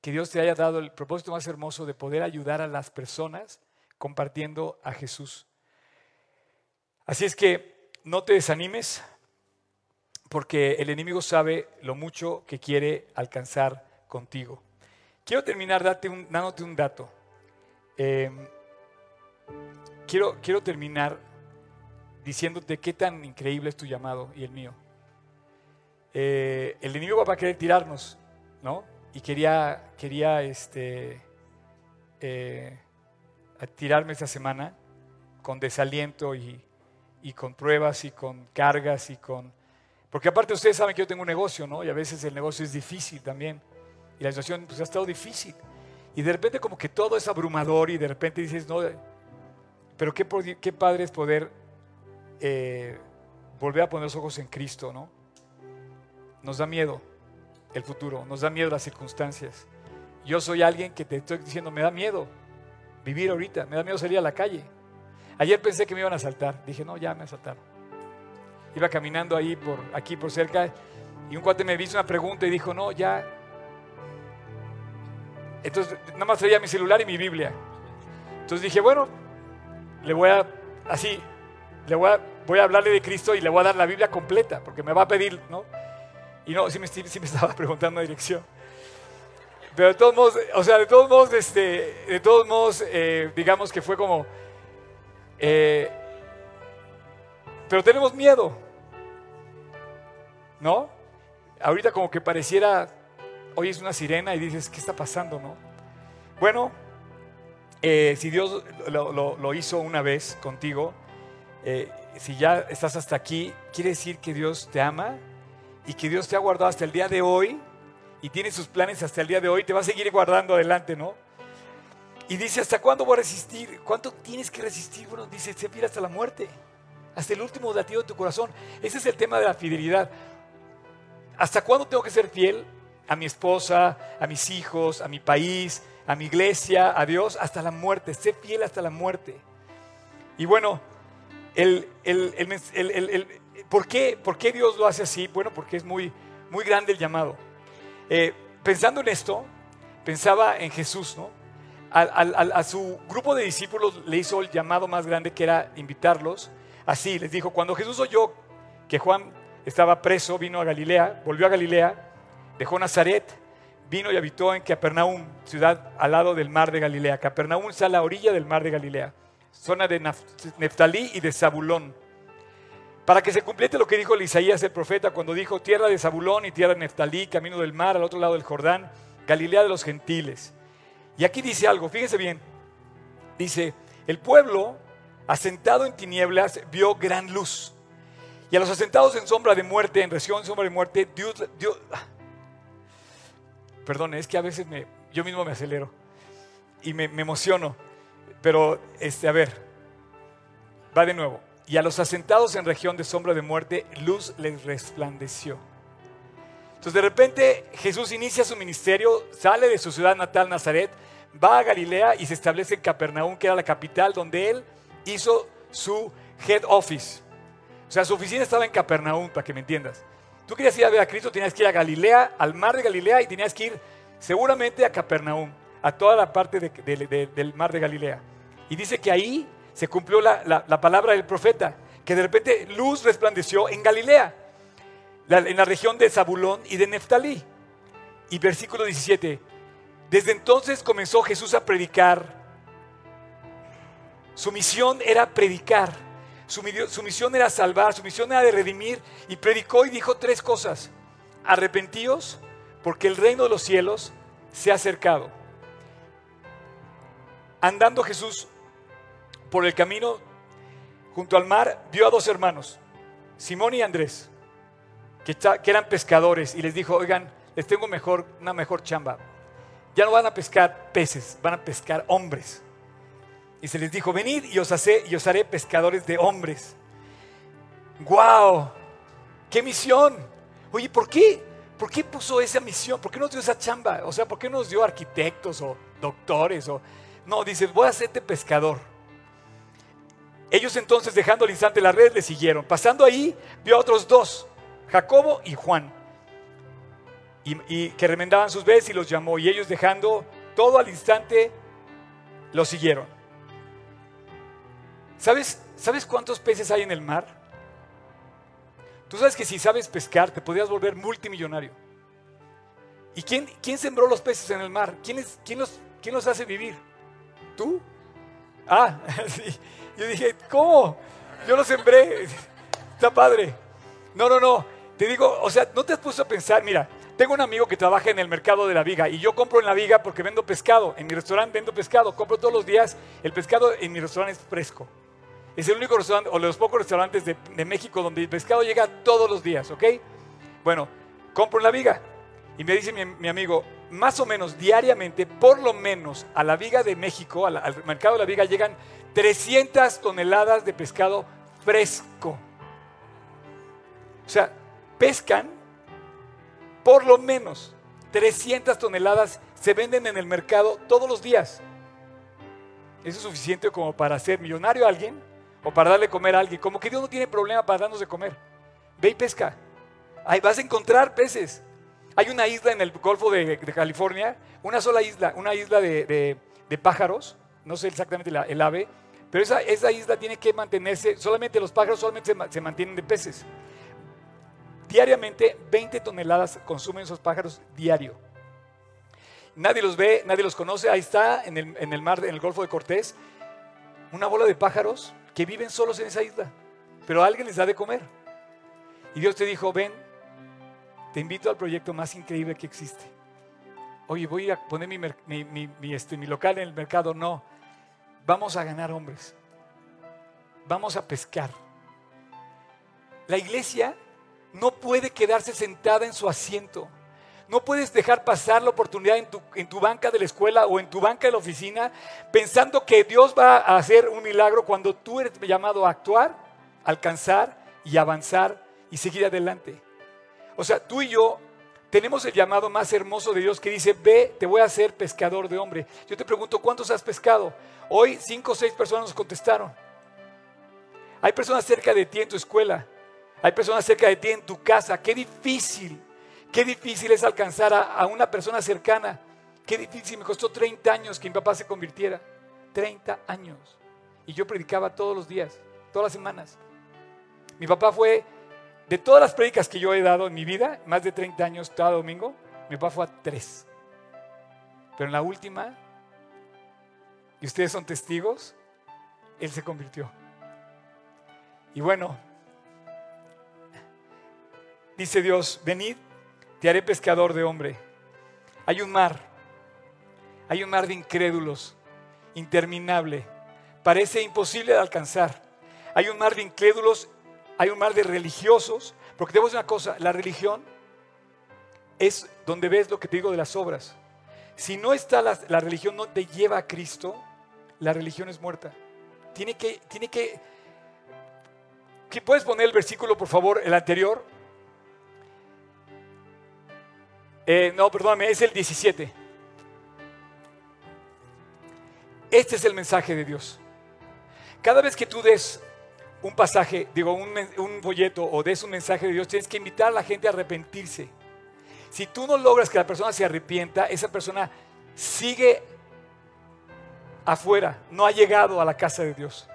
que Dios te haya dado el propósito más hermoso de poder ayudar a las personas compartiendo a Jesús. Así es que no te desanimes porque el enemigo sabe lo mucho que quiere alcanzar contigo. Quiero terminar dándote un dato. Em, quiero, quiero terminar diciéndote qué tan increíble es tu llamado y el mío. Eh, el enemigo va a querer tirarnos, ¿no? Y quería, quería este, eh, a tirarme esta semana con desaliento y, con pruebas y con cargas y con... Porque aparte ustedes saben que yo tengo un negocio, ¿no? Y a veces el negocio es difícil también. Y la situación pues, ha estado difícil. Y de repente como que todo es abrumador y de repente dices, no, pero qué, qué padre es poder eh, volver a poner los ojos en Cristo, ¿no? Nos da miedo el futuro, nos da miedo las circunstancias. Yo soy alguien que te estoy diciendo, me da miedo, vivir ahorita. Me da miedo salir a la calle. Ayer pensé que me iban a asaltar. Dije, no, ya me asaltaron. Iba caminando ahí por aquí por cerca y un cuate me hizo una pregunta y dijo, no, ya. Entonces, nada más traía mi celular y mi Biblia. Entonces dije, bueno, le voy a, así, le voy a, voy a hablarle de Cristo y le voy a dar la Biblia completa, porque me va a pedir, ¿no? Y no, sí me, sí me estaba preguntando dirección. Pero de todos modos, o sea, de todos modos, este, de todos modos, eh, digamos que fue como, eh, pero tenemos miedo, ¿no? Ahorita como que pareciera, hoy es una sirena y dices, ¿qué está pasando, no? Bueno, eh, si Dios lo, hizo una vez contigo, si ya estás hasta aquí, quiere decir que Dios te ama y que Dios te ha guardado hasta el día de hoy y tiene sus planes hasta el día de hoy, te va a seguir guardando adelante, ¿no? Y dice, ¿hasta cuándo voy a resistir? ¿Cuánto tienes que resistir? Bueno, dice, se pide hasta la muerte. hasta el último latido de tu corazón. Ese es el tema de la fidelidad. ¿Hasta cuándo tengo que ser fiel a mi esposa, a mis hijos, a mi país, a mi iglesia, a Dios? Hasta la muerte. Sé fiel hasta la muerte. Y bueno, el- el- el- ¿por, qué, por qué Dios lo hace así? Bueno, porque es muy, muy grande el llamado. Eh, pensando en esto, pensaba en Jesús, ¿no? Al- a su grupo de discípulos le hizo el llamado más grande que era invitarlos. Así les dijo, cuando Jesús oyó que Juan estaba preso, vino a Galilea, volvió a Galilea, dejó Nazaret, vino y habitó en Capernaum, ciudad al lado del mar de Galilea. Capernaum está a la orilla del mar de Galilea, zona de Neftalí y de Zabulón. Para que se cumpliese lo que dijo Isaías el profeta cuando dijo, tierra de Zabulón y tierra de Neftalí, camino del mar al otro lado del Jordán, Galilea de los gentiles. Y aquí dice algo, fíjense bien. Dice, el pueblo asentado en tinieblas vio gran luz. Y a los asentados en sombra de muerte, en región sombra de muerte, Dios, Dios perdón, es que a veces me, yo mismo me acelero y me, me emociono. Pero, este, a ver, va de nuevo. Y a los asentados en región de sombra de muerte, luz les resplandeció. Entonces de repente Jesús inicia su ministerio, sale de su ciudad natal Nazaret, va a Galilea y se establece en Capernaum, que era la capital donde él hizo su head office. O sea, su oficina estaba en Capernaum, para que me entiendas. Tú querías ir a ver a Cristo, tenías que ir a Galilea, al mar de Galilea y tenías que ir seguramente a Capernaum, a toda la parte de- de- de- del mar de Galilea. Y dice que ahí se cumplió la, la- la palabra del profeta, que de repente luz resplandeció en Galilea, en la región de Zabulón y de Neftalí. Y versículo 17, desde entonces comenzó Jesús a predicar. Su misión era predicar. Su, su misión era salvar, su misión era de redimir. Y predicó y dijo tres cosas. Arrepentíos porque el reino de los cielos se ha acercado. Andando Jesús por el camino junto al mar, vio a dos hermanos, Simón y Andrés, que, eran pescadores. Y les dijo, oigan, les tengo mejor, una mejor chamba. Ya no van a pescar peces, van a pescar hombres. Y se les dijo, venid y os, y os haré pescadores de hombres. ¡Guau! ¡Qué misión! Oye, ¿por qué? ¿Por qué puso esa misión? ¿Por qué nos dio esa chamba? O sea, ¿por qué nos dio arquitectos o doctores? O... No, dice, voy a hacerte pescador. Ellos entonces, dejando al instante la red, le siguieron. Pasando ahí, vio a otros dos, Jacobo y Juan, y, que remendaban sus veces y los llamó. Y ellos, dejando todo al instante, lo siguieron. ¿Sabes, ¿Sabes cuántos peces hay en el mar? Tú sabes que si sabes pescar te podrías volver multimillonario. ¿Y quién, quién sembró los peces en el mar? ¿Quién, es- quién los, quién los hace vivir? ¿Tú? Ah, sí. Yo dije, ¿cómo? Yo los sembré. Está padre. No, no, no. Te digo, o sea, no te has puesto a pensar, mira, tengo un amigo que trabaja en el mercado de la viga y yo compro en la viga porque vendo pescado. En mi restaurante vendo pescado, compro todos los días. El pescado en mi restaurante es fresco. Es el único restaurante, o los pocos restaurantes de, México donde el pescado llega todos los días, ¿ok? Bueno, compro en la viga. Y me dice mi, mi amigo, más o menos diariamente, por lo menos a la viga de México, al mercado de la viga, llegan 300 toneladas de pescado fresco. O sea, pescan por lo menos 300 toneladas, se venden en el mercado todos los días. Eso es suficiente como para hacer millonario a alguien o para darle comer a alguien. Como que Dios no tiene problema para darnos de comer. Ve y pesca. Ahí vas a encontrar peces. Hay una isla en el Golfo de, California, una sola isla, una isla de, pájaros, no sé exactamente el ave, pero esa, isla tiene que mantenerse, solamente los pájaros solamente se, ma- se mantienen de peces. Diariamente 20 toneladas consumen esos pájaros diario. Nadie los ve, nadie los conoce. Ahí está en el, mar, en el Golfo de Cortés, una bola de pájaros que viven solos en esa isla. Pero alguien les da de comer. Y Dios te dijo, ven, te invito al proyecto más increíble que existe. Oye, voy a poner mi- mi, este, mi local en el mercado. No, vamos a ganar hombres. Vamos a pescar. La iglesia no puede quedarse sentada en su asiento. No puedes dejar pasar la oportunidad en tu, en tu banca de la escuela o en tu banca de la oficina pensando que Dios va a hacer un milagro cuando tú eres llamado a actuar alcanzar y avanzar y seguir adelante. O sea, tú y yo tenemos el llamado más hermoso de Dios que dice, ve, te voy a hacer pescador de hombre. Yo te pregunto, ¿cuántos has pescado? Hoy cinco o seis personas nos contestaron. Hay personas cerca de ti en tu escuela. Hay personas cerca de ti en tu casa. Qué difícil, qué difícil es alcanzar a, a una persona cercana. Qué difícil, me costó 30 años que mi papá se convirtiera. 30 años. Y yo predicaba todos los días, todas las semanas. Mi papá fue, de todas las prédicas que yo he dado en mi vida, más de 30 años cada domingo, mi papá fue a tres. Pero en la última, y ustedes son testigos, él se convirtió. Y bueno, dice Dios, venid, te haré pescador de hombre. Hay un mar, hay un mar de incrédulos, interminable, parece imposible de alcanzar. Hay un mar de incrédulos, hay un mar de religiosos, porque te voy a decir una cosa, la religión es donde ves lo que te digo de las obras. Si no está la, religión, no te lleva a Cristo, la religión es muerta. Tiene que, tiene que, ¿qué ¿puedes poner el versículo, por favor, el anterior? Eh, no, perdóname, es el 17. Este es el mensaje de Dios. Cada vez que tú des un pasaje, digo, un, un folleto o des un mensaje de Dios, tienes que invitar a la gente a arrepentirse. Si tú no logras que la persona se arrepienta, esa persona sigue afuera, no ha llegado a la casa de Dios.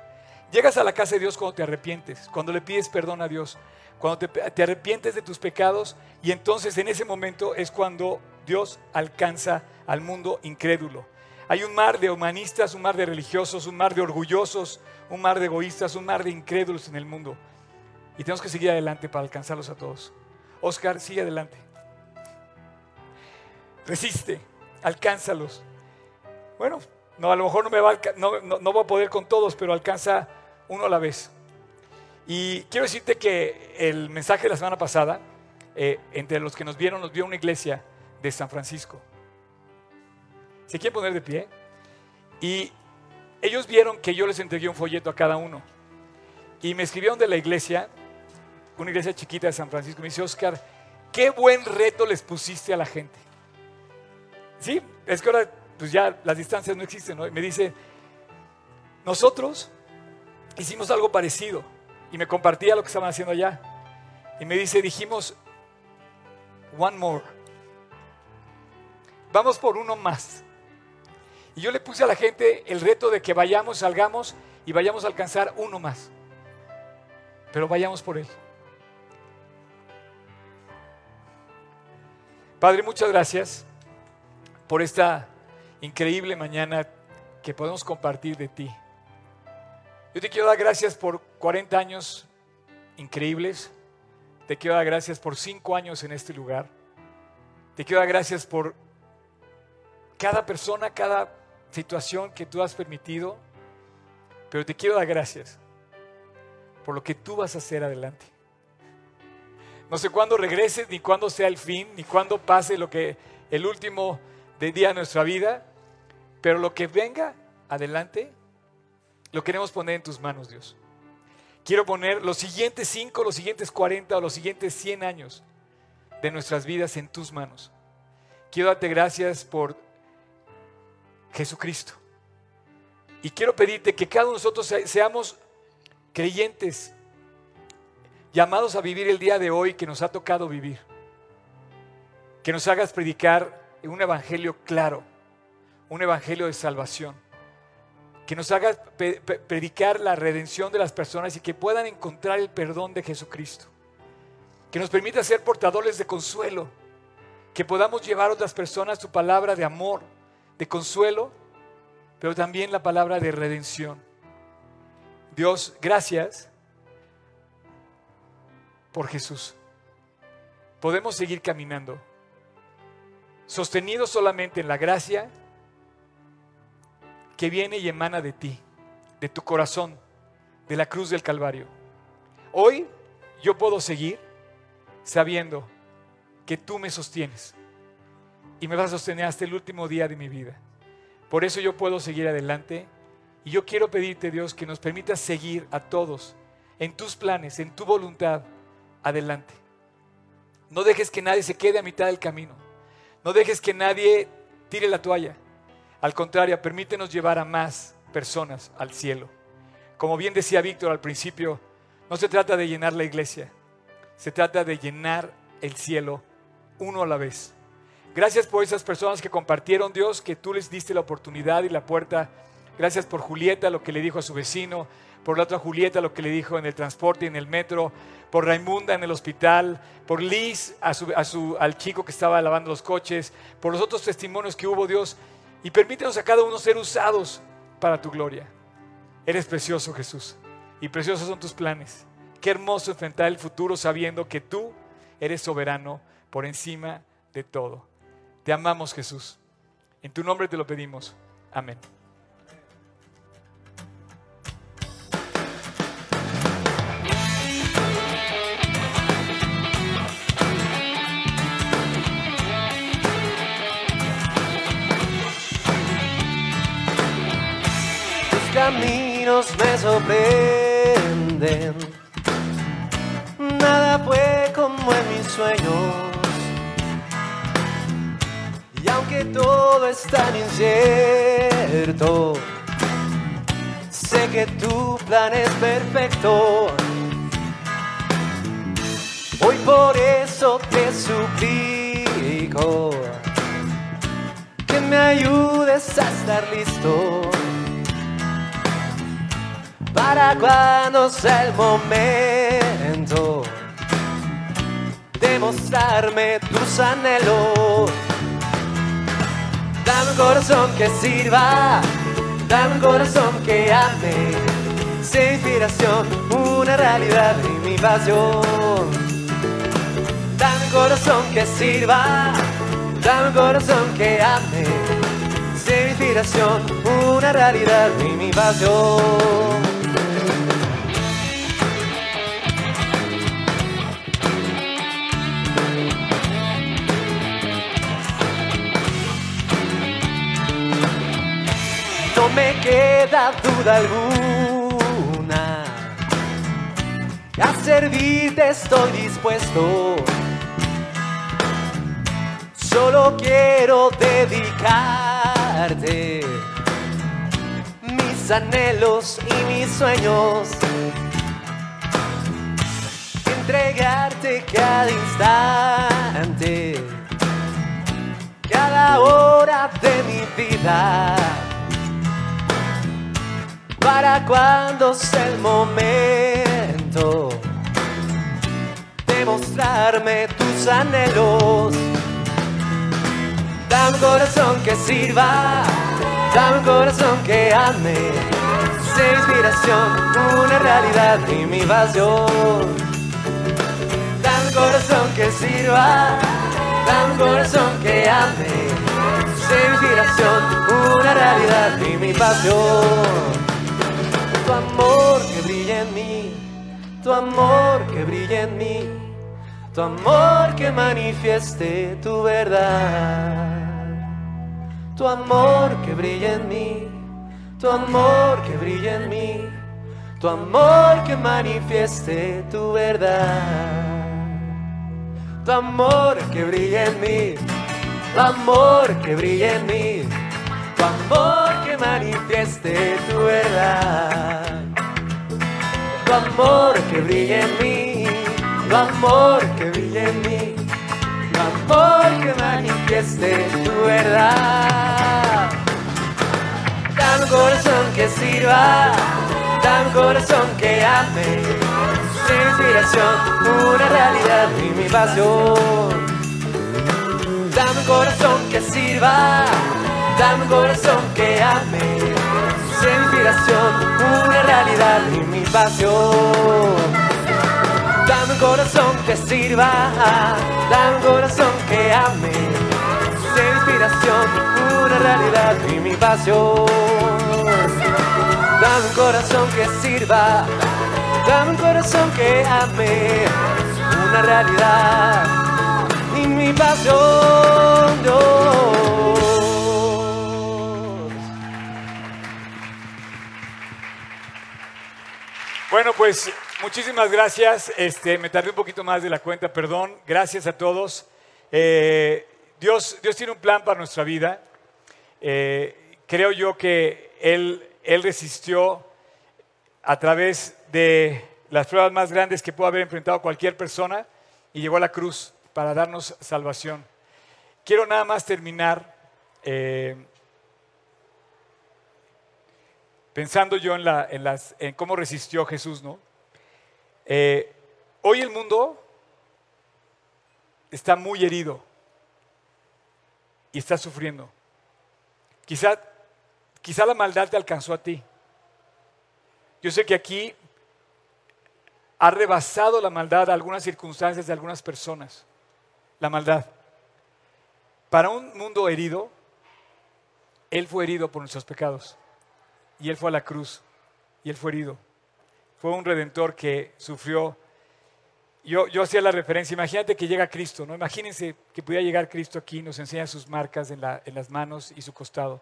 Llegas a la casa de Dios cuando te arrepientes, cuando le pides perdón a Dios, cuando te, te arrepientes de tus pecados y entonces en ese momento es cuando Dios alcanza al mundo incrédulo. Hay un mar de humanistas, un mar de religiosos, un mar de orgullosos, un mar de egoístas, un mar de incrédulos en el mundo. Y tenemos que seguir adelante para alcanzarlos a todos. Oscar, sigue adelante. Resiste, alcánzalos. Bueno, no, a lo mejor no, me va a no, no- no voy a poder con todos, pero alcanza uno a la vez. Y quiero decirte que el mensaje de la semana pasada, eh, entre los que nos vieron, nos vio una iglesia de San Francisco. ¿Se quieren poner de pie? Y ellos vieron que yo les entregué un folleto a cada uno. Y me escribieron de la iglesia, una iglesia chiquita de San Francisco. Me dice, Oscar, qué buen reto les pusiste a la gente. Sí, es que ahora pues ya las distancias no existen, ¿no? Me dice, nosotros hicimos algo parecido. Y me compartía lo que estaban haciendo allá. Y me dice, dijimos, one more. Vamos por uno más. Y yo le puse a la gente el reto de que vayamos, salgamos y vayamos a alcanzar uno más. Pero vayamos por él. Padre, muchas gracias por esta increíble mañana que podemos compartir de ti. Yo te quiero dar gracias por 40 años increíbles. Te quiero dar gracias por 5 años en este lugar. Te quiero dar gracias por cada persona, cada situación que tú has permitido. Pero te quiero dar gracias por lo que tú vas a hacer adelante. No sé cuándo regreses, ni cuándo sea el fin, ni cuándo pase lo que el último de día de nuestra vida, pero lo que venga adelante, lo queremos poner en tus manos, Dios. Quiero poner los siguientes 5, los siguientes 40 o los siguientes 100 años de nuestras vidas en tus manos. Quiero darte gracias por Jesucristo. Y quiero pedirte que cada uno de nosotros se- seamos creyentes, llamados a vivir el día de hoy que nos ha tocado vivir. Que nos hagas predicar un evangelio claro, un evangelio de salvación. Que nos hagas predicar la redención de las personas y que puedan encontrar el perdón de Jesucristo. Que nos permita ser portadores de consuelo. Que podamos llevar a otras personas tu palabra de amor, de consuelo, pero también la palabra de redención. Dios, gracias por Jesús. Podemos seguir caminando, sostenidos solamente en la gracia que viene y emana de ti, de tu corazón, de la cruz del Calvario. Hoy yo puedo seguir sabiendo que tú me sostienes y me vas a sostener hasta el último día de mi vida. Por eso yo puedo seguir adelante y yo quiero pedirte, Dios, que nos permitas seguir a todos en tus planes, en tu voluntad, adelante. No dejes que nadie se quede a mitad del camino. No dejes que nadie tire la toalla. Al contrario, permítenos llevar a más personas al cielo. Como bien decía Víctor al principio, no se trata de llenar la iglesia, se trata de llenar el cielo uno a la vez. Gracias por esas personas que compartieron Dios, que tú les diste la oportunidad y la puerta. Gracias por Julieta, lo que le dijo a su vecino, por la otra Julieta, lo que le dijo en el transporte y en el metro, por Raimunda en el hospital, por Liz, a su, a su, al chico que estaba lavando los coches, por los otros testimonios que hubo Dios. Y permítenos a cada uno ser usados para tu gloria. Eres precioso, Jesús, y preciosos son tus planes. Qué hermoso enfrentar el futuro sabiendo que tú eres soberano por encima de todo. Te amamos, Jesús. En tu nombre te lo pedimos. Amén. Tus caminos me sorprenden. Nada fue como en mis sueños. Todo es tan incierto, sé que tu plan es perfecto. Hoy por eso te suplico que me ayudes a estar listo para cuando sea el momento de mostrarme tus anhelos. Dame un corazón que sirva, dame un corazón que ame, sea inspiración, una realidad en mi pasión. Dame un corazón que sirva, dame un corazón que ame, sea inspiración, una realidad en mi pasión. Me queda duda alguna. A servirte estoy dispuesto. Solo quiero dedicarte mis anhelos y mis sueños. Entregarte cada instante, cada hora de mi vida para cuando sea el momento de mostrarme tus anhelos. Dame corazón que sirva, dame corazón que ame, sea inspiración, una realidad y mi pasión. Dame corazón que sirva, dame corazón que ame, sea inspiración, una realidad y mi pasión tu amor que brilla en mí, tu amor que brilla en mí, tu amor que manifieste tu verdad. Tu amor que brilla en mí, tu amor que brilla en mí, tu amor que manifieste tu verdad. Tu amor que brilla en mí, tu amor que brilla en mí tu amor que manifieste tu verdad. Tu amor que brilla en mí, tu amor que brilla en mí, tu amor que manifieste tu verdad. Dame un corazón que sirva, dame un corazón que ame, sin inspiración, una realidad y mi pasión. Dame un corazón que sirva, Dame un corazón que ame, sea inspiración, una realidad y mi pasión. Dame un corazón que sirva, dame un corazón que ame, sea inspiración, una realidad y mi pasión. Dame un corazón que sirva, dame un corazón que ame, una realidad y mi pasión. Dios. Bueno, pues muchísimas gracias. Este, me tardé un poquito más de la cuenta, perdón. Gracias a todos. Eh, Dios, Dios tiene un plan para nuestra vida. Eh, creo yo que él, él resistió a través de las pruebas más grandes que pudo haber enfrentado cualquier persona y llegó a la cruz para darnos salvación. Quiero nada más terminar eh, pensando yo en, la- en las, en cómo resistió Jesús, ¿no? Eh, hoy el mundo está muy herido y está sufriendo. Quizá, quizá la maldad te alcanzó a ti. Yo sé que aquí ha rebasado la maldad algunas circunstancias de algunas personas. La maldad. Para un mundo herido, Él fue herido por nuestros pecados. Y Él fue a la cruz. Y Él fue herido. Fue un redentor que sufrió. Yo, yo hacía la referencia, imagínate que llega Cristo, ¿no? Imagínense que pudiera llegar Cristo aquí, nos enseña sus marcas en las manos y su costado.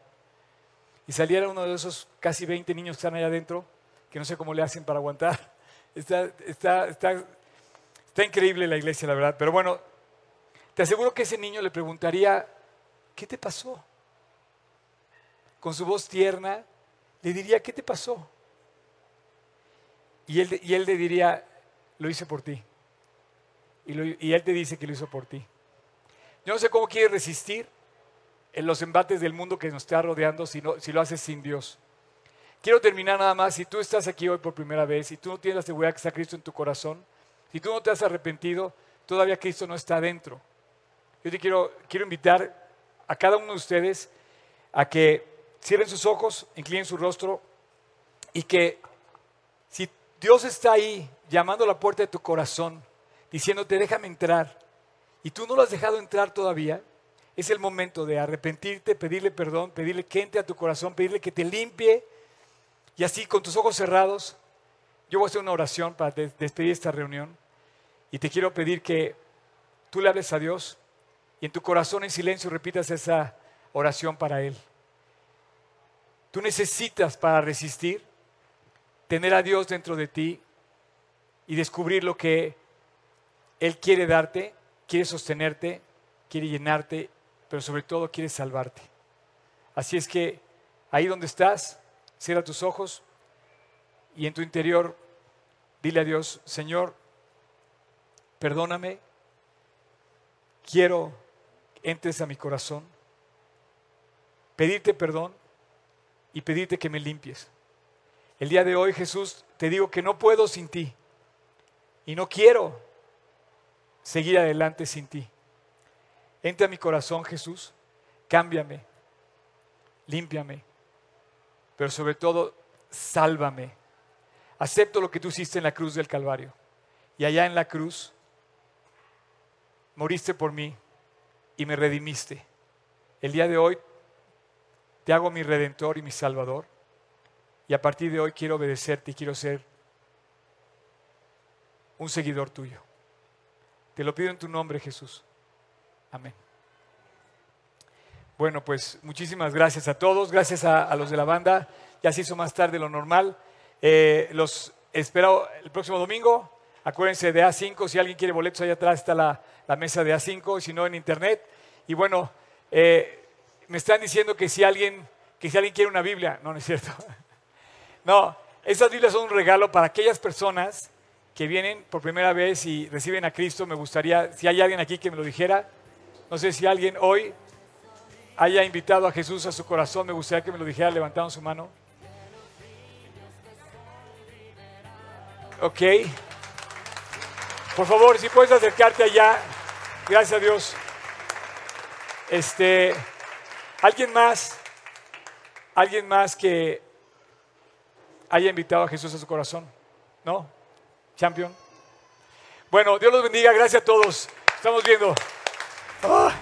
Y saliera uno de esos casi 20 niños que están allá adentro, que no sé cómo le hacen para aguantar. Está, está, está, está increíble la iglesia, la verdad. Pero bueno, te aseguro que ese niño le preguntaría, ¿qué te pasó? Con su voz tierna, le diría, ¿qué te pasó? Y él, y él le diría, lo hice por ti. Y, él te dice que lo hizo por ti. Yo no sé cómo quieres resistir en los embates del mundo que nos está rodeando si, no- si lo haces sin Dios. Quiero terminar nada más. Si tú estás aquí hoy por primera vez, si tú no tienes la seguridad que está Cristo en tu corazón, si tú no te has arrepentido, todavía Cristo no está dentro. Yo te quiero, quiero invitar a cada uno de ustedes a que cierren sus ojos, inclinen su rostro y que si Dios está ahí llamando a la puerta de tu corazón, diciéndote déjame entrar, y tú no lo has dejado entrar todavía, es el momento de arrepentirte, pedirle perdón, pedirle que entre a tu corazón, pedirle que te limpie, y así con tus ojos cerrados, yo voy a hacer una oración para des- despedir esta reunión, y te quiero pedir que tú le hables a Dios y en tu corazón en silencio repitas esa oración para Él. Tú necesitas para resistir tener a Dios dentro de ti y descubrir lo que Él quiere darte, quiere sostenerte, quiere llenarte, pero sobre todo quiere salvarte. Así es que ahí donde estás, cierra tus ojos y en tu interior dile a Dios, Señor, perdóname, quiero que entres a mi corazón, pedirte perdón y pedirte que me limpies. El día de hoy, Jesús, te digo que no puedo sin ti y no quiero seguir adelante sin ti. Entra a mi corazón, Jesús, cámbiame, límpiame, pero sobre todo, sálvame. Acepto lo que tú hiciste en la cruz del Calvario. Y allá en la cruz, moriste por mí y me redimiste. El día de hoy, te hago mi redentor y mi salvador. Y a partir de hoy quiero obedecerte y quiero ser un seguidor tuyo. Te lo pido en tu nombre, Jesús. Amén. Bueno, pues muchísimas gracias a todos, gracias a, los de la banda. Ya se hizo más tarde de lo normal. Eh, los espero el próximo domingo. Acuérdense de A5, si alguien quiere boletos, allá atrás está la, la mesa de A5, si no en internet. Y bueno, eh, me están diciendo que si alguien, que si alguien quiere una Biblia, no, no es cierto. No, esas Biblias son un regalo para aquellas personas que vienen por primera vez y reciben a Cristo. Me gustaría, si hay alguien aquí que me lo dijera, no sé si alguien hoy haya invitado a Jesús a su corazón, me gustaría que me lo dijera levantando su mano. Ok. Por favor, si puedes acercarte allá. Gracias a Dios. Este, alguien más, alguien más que haya invitado a Jesús a su corazón. ¿No? Champion. Bueno, Dios los bendiga. Gracias a todos. Estamos viendo. Ah.